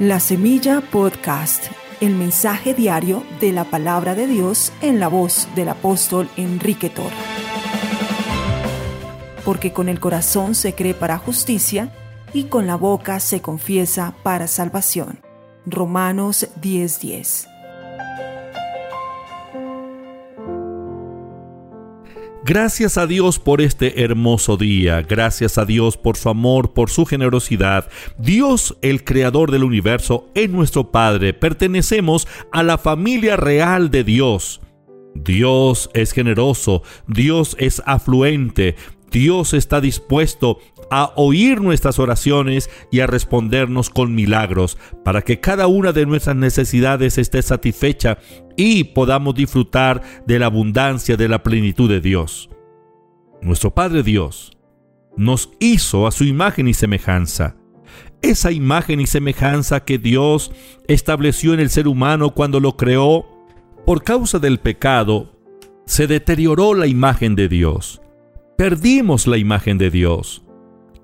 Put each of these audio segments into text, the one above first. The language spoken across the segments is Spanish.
La Semilla Podcast, el mensaje diario de la palabra de Dios en la voz del apóstol Enrique Torre. Porque con el corazón se cree para justicia y con la boca se confiesa para salvación. Romanos 10:10 Gracias a Dios por este hermoso día, gracias a Dios por su amor, por su generosidad. Dios, el creador del universo, es nuestro Padre, pertenecemos a la familia real de Dios. Dios es generoso, Dios es afluente, Dios está dispuesto a oír nuestras oraciones y a respondernos con milagros, para que cada una de nuestras necesidades esté satisfecha y podamos disfrutar de la abundancia de la plenitud de Dios. Nuestro Padre Dios nos hizo a su imagen y semejanza. Esa imagen y semejanza que Dios estableció en el ser humano cuando lo creó, por causa del pecado, se deterioró la imagen de Dios. Perdimos la imagen de Dios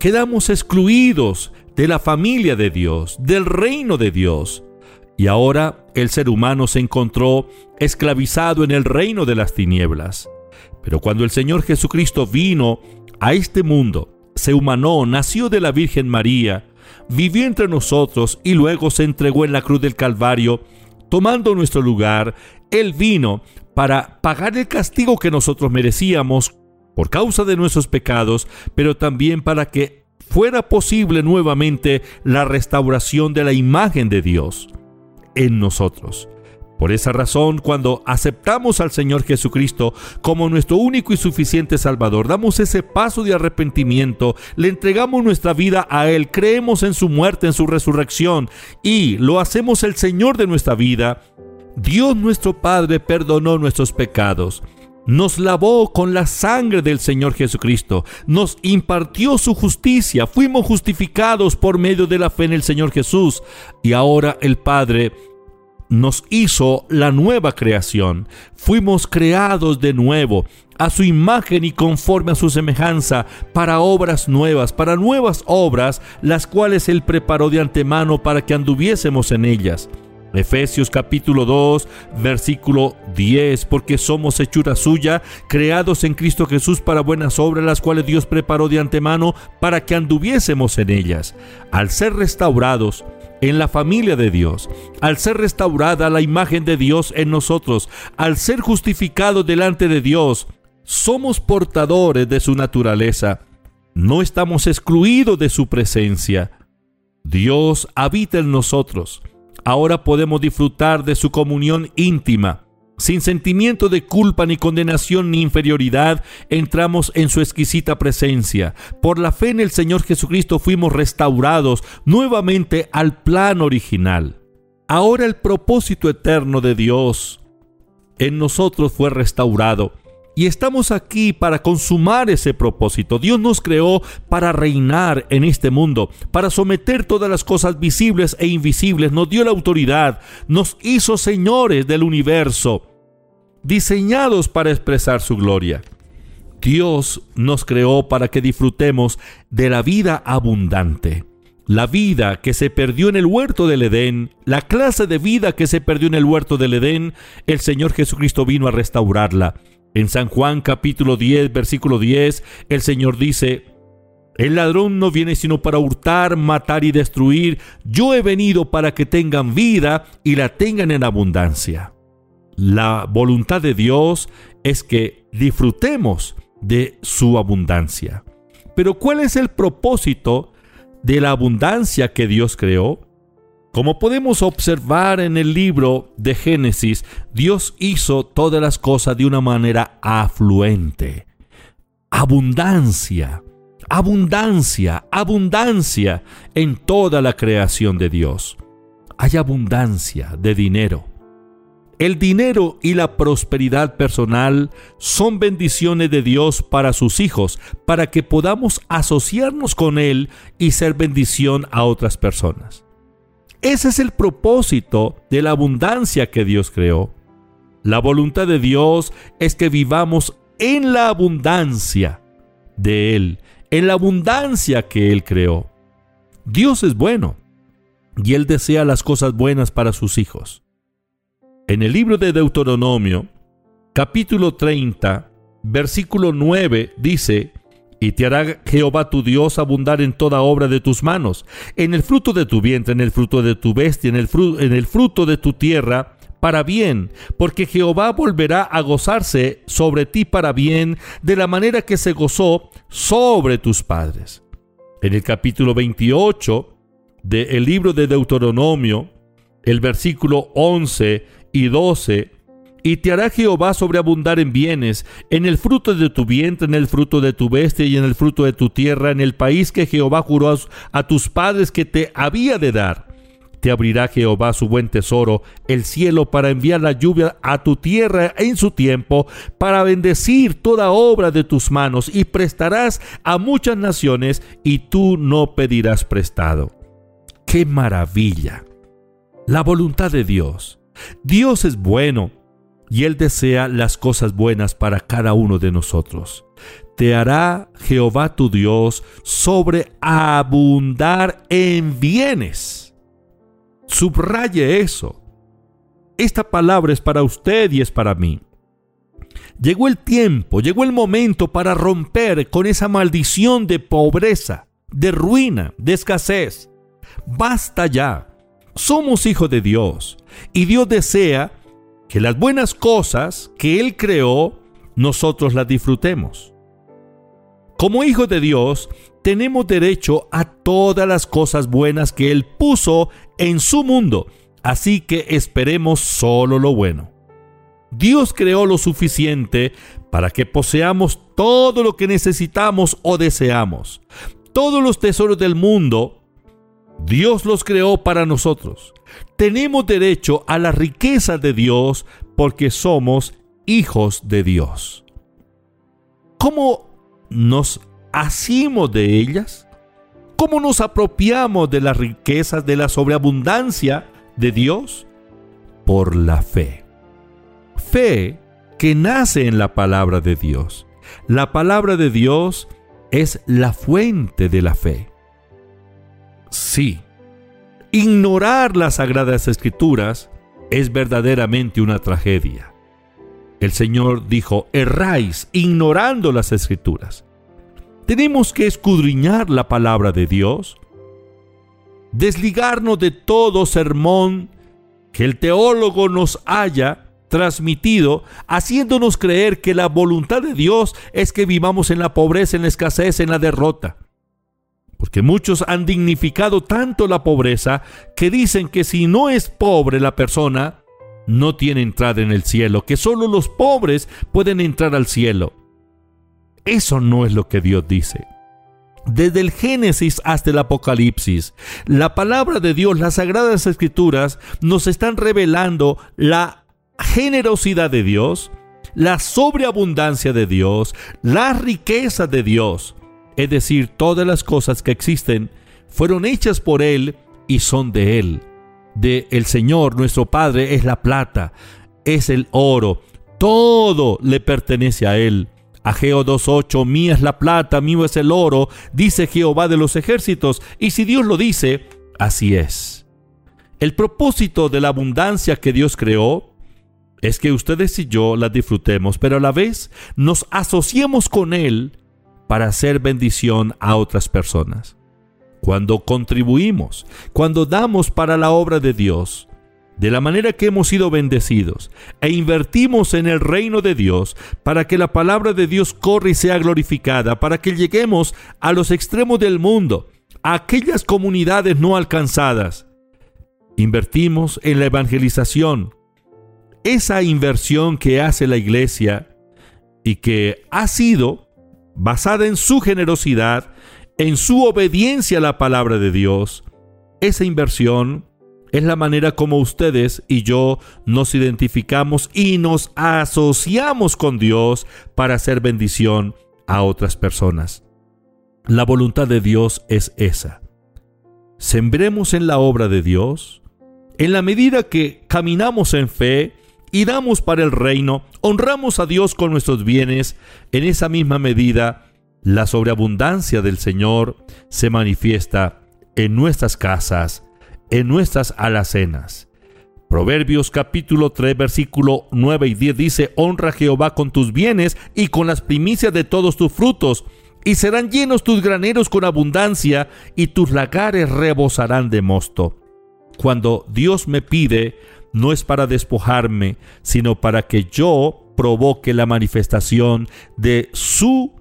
quedamos excluidos de la familia de Dios, del reino de Dios. Y ahora el ser humano se encontró esclavizado en el reino de las tinieblas. Pero cuando el Señor Jesucristo vino a este mundo, se humanó, nació de la Virgen María, vivió entre nosotros y luego se entregó en la cruz del Calvario, tomando nuestro lugar, Él vino para pagar el castigo que nosotros merecíamos por causa de nuestros pecados, pero también para que fuera posible nuevamente la restauración de la imagen de Dios en nosotros. Por esa razón, cuando aceptamos al Señor Jesucristo como nuestro único y suficiente Salvador, damos ese paso de arrepentimiento, le entregamos nuestra vida a Él, creemos en su muerte, en su resurrección y lo hacemos el Señor de nuestra vida, Dios nuestro Padre perdonó nuestros pecados nos lavó con la sangre del Señor Jesucristo, nos impartió su justicia, fuimos justificados por medio de la fe en el Señor Jesús y ahora el Padre nos hizo la nueva creación, fuimos creados de nuevo a su imagen y conforme a su semejanza para obras nuevas, para nuevas obras, las cuales Él preparó de antemano para que anduviésemos en ellas. Efesios capítulo 2, versículo 10, porque somos hechura suya, creados en Cristo Jesús para buenas obras, las cuales Dios preparó de antemano para que anduviésemos en ellas. Al ser restaurados, en la familia de Dios, al ser restaurada la imagen de Dios en nosotros, al ser justificados delante de Dios, somos portadores de su naturaleza. No estamos excluidos de su presencia. Dios habita en nosotros ahora podemos disfrutar de su comunión íntima. Sin sentimiento de culpa ni condenación ni inferioridad, entramos en su exquisita presencia. Por la fe en el Señor Jesucristo fuimos restaurados nuevamente al plan original. Ahora el propósito eterno de Dios en nosotros fue restaurado y estamos aquí para consumar ese propósito. Dios nos creó para reinar en este mundo, para someter todas las cosas visibles e invisibles. Nos dio la autoridad, nos hizo señores del universo, diseñados para expresar su gloria. Dios nos creó para que disfrutemos de la vida abundante. La vida que se perdió en el huerto del Edén, la clase de vida que se perdió en el huerto del Edén, el Señor Jesucristo vino a restaurarla en San Juan capítulo 10, versículo 10, el Señor dice, el ladrón no viene sino para hurtar, matar y destruir. Yo he venido para que tengan vida y la tengan en abundancia. La voluntad de Dios es que disfrutemos de su abundancia. Pero ¿cuál es el propósito de la abundancia que Dios creó? Como podemos observar en el libro de Génesis, Dios hizo todas las cosas de una manera afluente. Abundancia, abundancia, abundancia en toda la creación de Dios. Hay abundancia de dinero. El dinero y la prosperidad personal son bendiciones de Dios para sus hijos, para que podamos asociarnos con Él y ser bendición a otras personas. Ese es el propósito de la abundancia que Dios creó. La voluntad de Dios es que vivamos en la abundancia de Él, en la abundancia que Él creó. Dios es bueno. y Él desea las cosas buenas para sus hijos. En el libro de Deuteronomio, capítulo 30, versículo 9, dice, y te hará Jehová tu Dios abundar en toda obra de tus manos, en el fruto de tu vientre, en el fruto de tu bestia, en el, fruto, de tu tierra, para bien, porque Jehová volverá a gozarse sobre ti para bien, de la manera que se gozó sobre tus padres. En el capítulo 28 del libro de Deuteronomio, el versículo 11 y 12, y te hará Jehová sobreabundar en bienes, en el fruto de tu vientre, en el fruto de tu bestia y en el fruto de tu tierra, en el país que Jehová juró a tus padres que te había de dar. Te abrirá Jehová su buen tesoro, el cielo, para enviar la lluvia a tu tierra en su tiempo, para bendecir toda obra de tus manos, y prestarás a muchas naciones, y tú no pedirás prestado. ¡Qué maravilla! La voluntad de Dios. Dios es bueno y Él desea las cosas buenas para cada uno de nosotros. Te hará Jehová tu Dios sobreabundar en bienes. Subraye eso. Esta palabra es para usted y es para mí. Llegó el tiempo, llegó el momento para romper con esa maldición de pobreza, de ruina, de escasez. Basta ya. Somos hijos de Dios y Dios desea que las buenas cosas que Él creó, nosotros las disfrutemos. Como hijos de Dios, tenemos derecho a todas las cosas buenas que Él puso en su mundo, así que esperemos solo lo bueno. Dios creó lo suficiente para que poseamos todo lo que necesitamos o deseamos. Todos los tesoros del mundo, Dios los creó para nosotros. Tenemos derecho a la riqueza de Dios porque somos hijos de Dios. ¿Cómo nos hacemos de ellas? ¿Cómo nos apropiamos de las riquezas de la sobreabundancia de Dios? Por la fe. Fe que nace en la palabra de Dios. La palabra de Dios es la fuente de la fe. Sí, Ignorar las sagradas escrituras es verdaderamente una tragedia. El Señor dijo, erráis ignorando las escrituras. Tenemos que escudriñar la palabra de Dios, desligarnos de todo sermón que el teólogo nos haya transmitido, haciéndonos creer que la voluntad de Dios es que vivamos en la pobreza, en la escasez, en la derrota porque muchos han dignificado tanto la pobreza que dicen que si no es pobre la persona, no tiene entrada en el cielo, que solo los pobres pueden entrar al cielo. Eso no es lo que Dios dice. Desde el Génesis hasta el Apocalipsis, la palabra de Dios, las sagradas escrituras, nos están revelando la generosidad de Dios, la sobreabundancia de Dios, la riqueza de Dios es decir, todas las cosas que existen, fueron hechas por Él y son de Él. De el Señor, nuestro Padre, es la plata, es el oro, todo le pertenece a Él. Ageo 2.8, mía es la plata, mío es el oro, dice Jehová de los ejércitos, y si Dios lo dice, así es. El propósito de la abundancia que Dios creó es que ustedes y yo la disfrutemos, pero a la vez nos asociemos con Él para hacer bendición a otras personas. Cuando contribuimos, cuando damos para la obra de Dios, de la manera que hemos sido bendecidos, e invertimos en el reino de Dios para que la palabra de Dios corra y sea glorificada, para que lleguemos a los extremos del mundo, a aquellas comunidades no alcanzadas. Invertimos en la evangelización. Esa inversión que hace la iglesia y que ha sido basada en su generosidad, en su obediencia a la palabra de Dios, esa inversión es la manera como ustedes y yo nos identificamos y nos asociamos con Dios para hacer bendición a otras personas. La voluntad de Dios es esa. Sembremos en la obra de Dios, en la medida que caminamos en fe, y damos para el reino, honramos a Dios con nuestros bienes, en esa misma medida la sobreabundancia del Señor se manifiesta en nuestras casas, en nuestras alacenas. Proverbios capítulo 3 versículo 9 y 10 dice, honra a Jehová con tus bienes y con las primicias de todos tus frutos, y serán llenos tus graneros con abundancia, y tus lagares rebosarán de mosto. Cuando Dios me pide, no es para despojarme, sino para que yo provoque la manifestación de su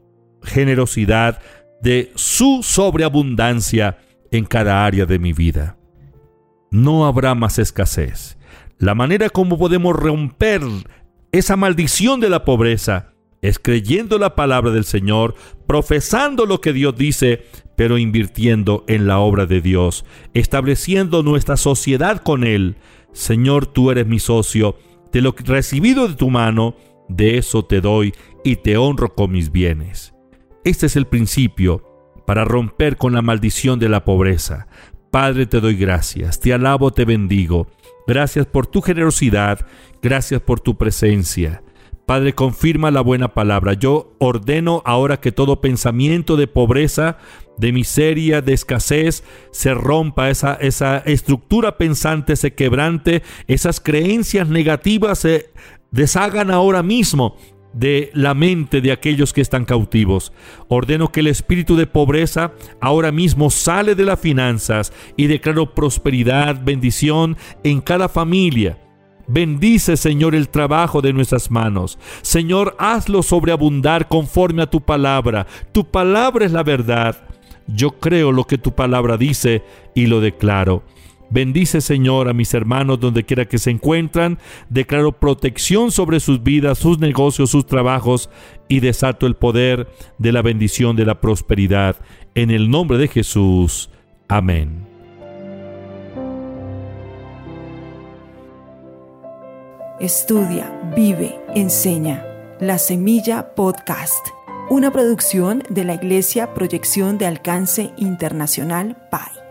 generosidad, de su sobreabundancia en cada área de mi vida. No habrá más escasez. La manera como podemos romper esa maldición de la pobreza es creyendo la palabra del Señor, profesando lo que Dios dice, pero invirtiendo en la obra de Dios, estableciendo nuestra sociedad con Él. Señor, tú eres mi socio, de lo recibido de tu mano, de eso te doy y te honro con mis bienes. Este es el principio para romper con la maldición de la pobreza. Padre, te doy gracias, te alabo, te bendigo. Gracias por tu generosidad, gracias por tu presencia. Padre, confirma la buena palabra. Yo ordeno ahora que todo pensamiento de pobreza, de miseria, de escasez, se rompa, esa, esa estructura pensante se quebrante, esas creencias negativas se deshagan ahora mismo de la mente de aquellos que están cautivos. Ordeno que el espíritu de pobreza ahora mismo sale de las finanzas y declaro prosperidad, bendición en cada familia Bendice, Señor, el trabajo de nuestras manos. Señor, hazlo sobreabundar conforme a tu palabra. Tu palabra es la verdad. Yo creo lo que tu palabra dice y lo declaro. Bendice, Señor, a mis hermanos donde quiera que se encuentran. Declaro protección sobre sus vidas, sus negocios, sus trabajos y desato el poder de la bendición de la prosperidad. En el nombre de Jesús. Amén. Estudia, vive, enseña. La Semilla Podcast, una producción de la Iglesia Proyección de Alcance Internacional PAI.